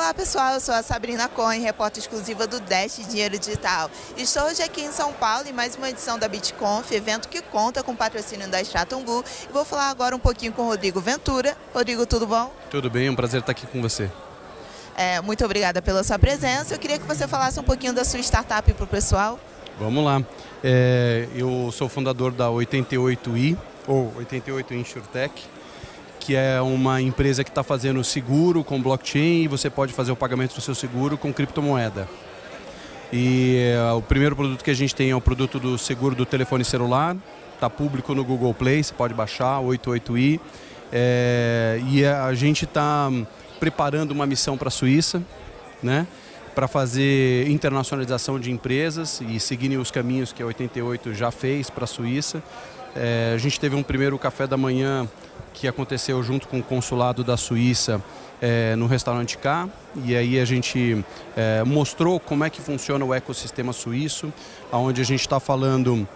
Olá pessoal, eu sou a Sabrina Cohen, repórter exclusiva do Dash Dinheiro Digital. Estou hoje aqui em São Paulo em mais uma edição da BitConf, evento que conta com o patrocínio da Stratum Blue. E vou falar agora um pouquinho com o Rodrigo Ventura. Rodrigo, tudo bom? Tudo bem, é um prazer estar aqui com você. É, muito obrigada pela sua presença. Eu queria que você falasse um pouquinho da sua startup para o pessoal. Vamos lá. É, eu sou fundador da 88i, ou 88 InsurTech que é uma empresa que está fazendo seguro com blockchain e você pode fazer o pagamento do seu seguro com criptomoeda. E uh, o primeiro produto que a gente tem é o produto do seguro do telefone celular, está público no Google Play, você pode baixar, 88i. É, e a gente está preparando uma missão para a Suíça, né? para fazer internacionalização de empresas e seguir os caminhos que a 88 já fez para a Suíça. É, a gente teve um primeiro café da manhã que aconteceu junto com o consulado da Suíça é, no restaurante K. E aí a gente é, mostrou como é que funciona o ecossistema suíço, onde a gente está falando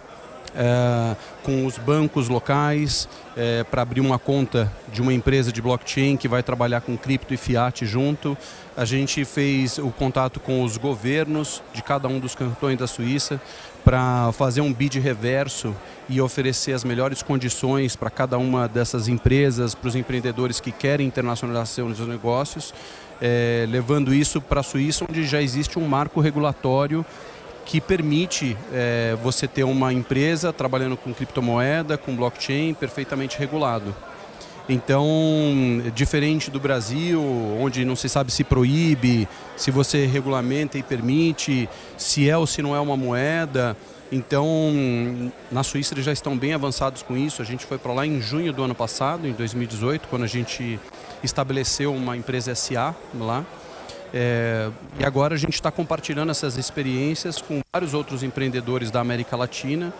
é, com os bancos locais é, para abrir uma conta de uma empresa de blockchain que vai trabalhar com cripto e fiat junto. A gente fez o contato com os governos de cada um dos cantões da Suíça para fazer um bid reverso e oferecer as melhores condições para cada uma dessas empresas, para os empreendedores que querem internacionalização dos negócios, é, levando isso para a Suíça, onde já existe um marco regulatório que permite é, você ter uma empresa trabalhando com criptomoeda, com blockchain, perfeitamente regulado. Então, diferente do Brasil, onde não se sabe se proíbe, se você regulamenta e permite, se é ou se não é uma moeda. Então, na Suíça eles já estão bem avançados com isso. A gente foi para lá em junho do ano passado, em 2018, quando a gente estabeleceu uma empresa SA lá. É, e agora a gente está compartilhando essas experiências com vários outros empreendedores da América Latina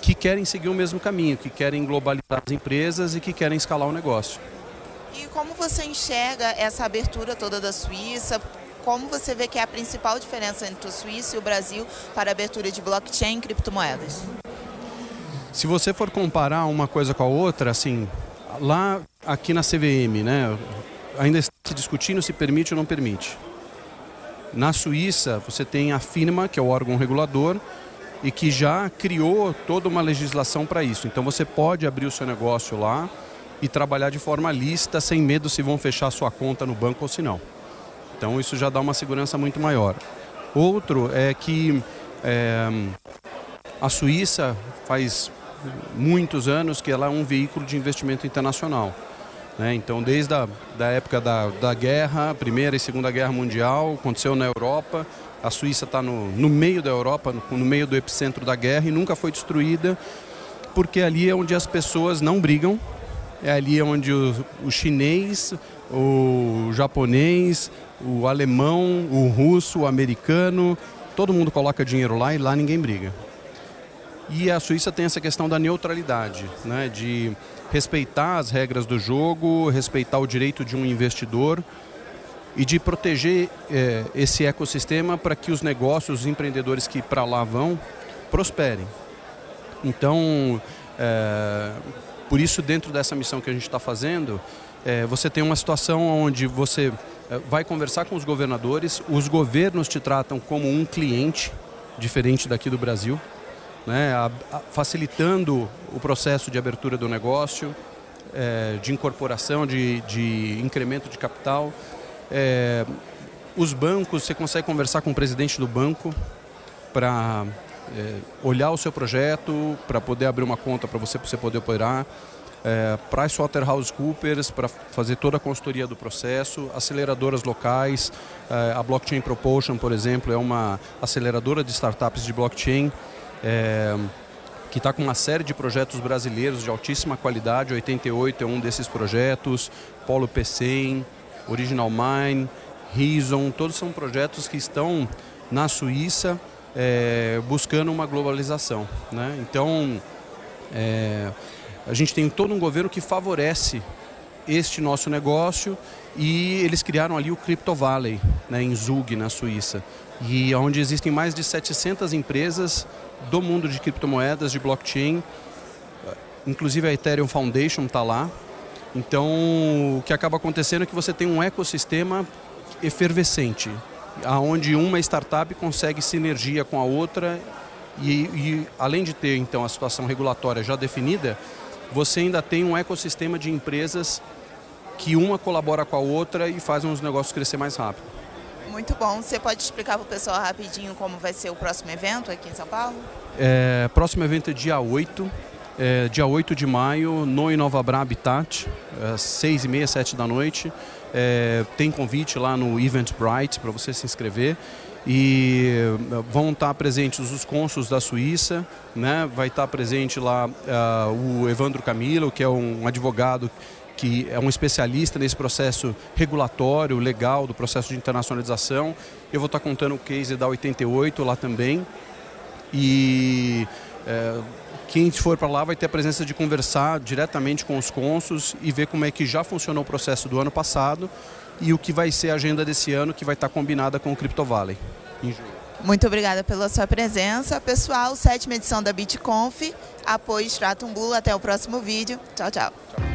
que querem seguir o mesmo caminho, que querem globalizar as empresas e que querem escalar o negócio. E como você enxerga essa abertura toda da Suíça? Como você vê que é a principal diferença entre o Suíça e o Brasil para a abertura de blockchain e criptomoedas? Se você for comparar uma coisa com a outra, assim, lá aqui na CVM, né, ainda está se discutindo se permite ou não permite. Na Suíça, você tem a FINMA, que é o órgão regulador, e que já criou toda uma legislação para isso. Então você pode abrir o seu negócio lá e trabalhar de forma lista, sem medo se vão fechar sua conta no banco ou se não. Então isso já dá uma segurança muito maior. Outro é que é, a Suíça faz muitos anos que ela é um veículo de investimento internacional. Né? Então, desde a da época da, da guerra, Primeira e Segunda Guerra Mundial, aconteceu na Europa, a Suíça está no, no meio da Europa, no, no meio do epicentro da guerra e nunca foi destruída, porque ali é onde as pessoas não brigam, é ali onde o, o chinês, o japonês, o alemão, o russo, o americano, todo mundo coloca dinheiro lá e lá ninguém briga. E a Suíça tem essa questão da neutralidade, né, de respeitar as regras do jogo, respeitar o direito de um investidor e de proteger é, esse ecossistema para que os negócios, os empreendedores que para lá vão, prosperem. Então, é, por isso, dentro dessa missão que a gente está fazendo, é, você tem uma situação onde você vai conversar com os governadores, os governos te tratam como um cliente, diferente daqui do Brasil, né, a, a, facilitando o processo de abertura do negócio, é, de incorporação, de, de incremento de capital. É, os bancos, você consegue conversar com o presidente do banco para é, olhar o seu projeto, para poder abrir uma conta para você, você poder operar. É, PricewaterhouseCoopers para fazer toda a consultoria do processo, aceleradoras locais, é, a Blockchain Propulsion, por exemplo, é uma aceleradora de startups de blockchain é, que está com uma série de projetos brasileiros de altíssima qualidade, 88 é um desses projetos, Polo P100, Original Mine, Reason, todos são projetos que estão na Suíça é, buscando uma globalização. Né? Então, é, a gente tem todo um governo que favorece este nosso negócio e eles criaram ali o Crypto Valley, né, em Zug, na Suíça, e onde existem mais de 700 empresas do mundo de criptomoedas, de blockchain, inclusive a Ethereum Foundation está lá, então, o que acaba acontecendo é que você tem um ecossistema efervescente, aonde uma startup consegue sinergia com a outra. E, e, além de ter então a situação regulatória já definida, você ainda tem um ecossistema de empresas que uma colabora com a outra e fazem os negócios crescer mais rápido. Muito bom. Você pode explicar para o pessoal rapidinho como vai ser o próximo evento aqui em São Paulo? É, próximo evento é dia 8, é, dia 8 de maio, no Inovabra Habitat, às 6 e meia, 7 da noite. É, tem convite lá no Eventbrite para você se inscrever e eh, vão estar presentes os cônsuls da Suíça, né? vai estar presente lá uh, o Evandro Camilo, que é um advogado que é um especialista nesse processo regulatório, legal, do processo de internacionalização. Eu vou estar contando o case da 88 lá também. E é, quem for para lá vai ter a presença de conversar diretamente com os cônsuls e ver como é que já funcionou o processo do ano passado e o que vai ser a agenda desse ano, que vai estar combinada com o Crypto Valley. Muito obrigada pela sua presença. Pessoal, sétima edição da BitConf. Apoio Stratum Bull. Até o próximo vídeo. Tchau, tchau. tchau.